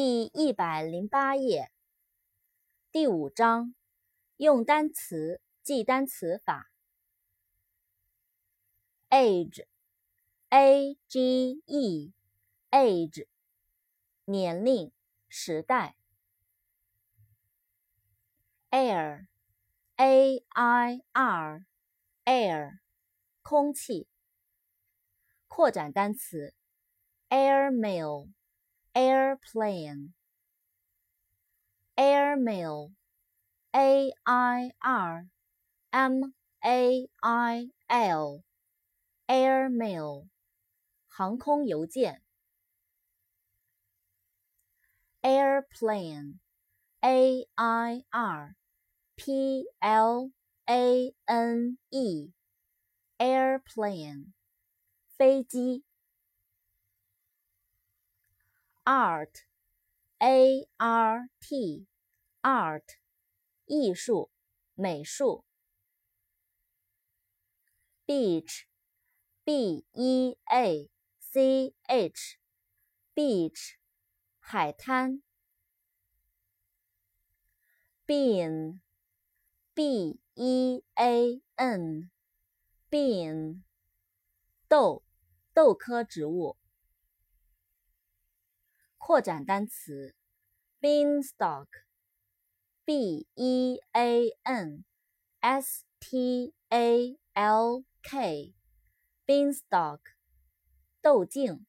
第一百零八页，第五章，用单词记单词法。age，a g e，age，年龄、时代。air，a i r，air，空气。扩展单词，airmail。airplane, airmail, a i r m a i l, airmail, 航空邮件。airplane, a i r p l a n e, airplane, 飞机。 Art, a r t, art, 艺术、美术。beach, b e a c h, beach, 海滩。bean, b e a n, bean, 豆，豆科植物。扩展单词：beanstalk，b e a n s t a l k，beanstalk，豆茎。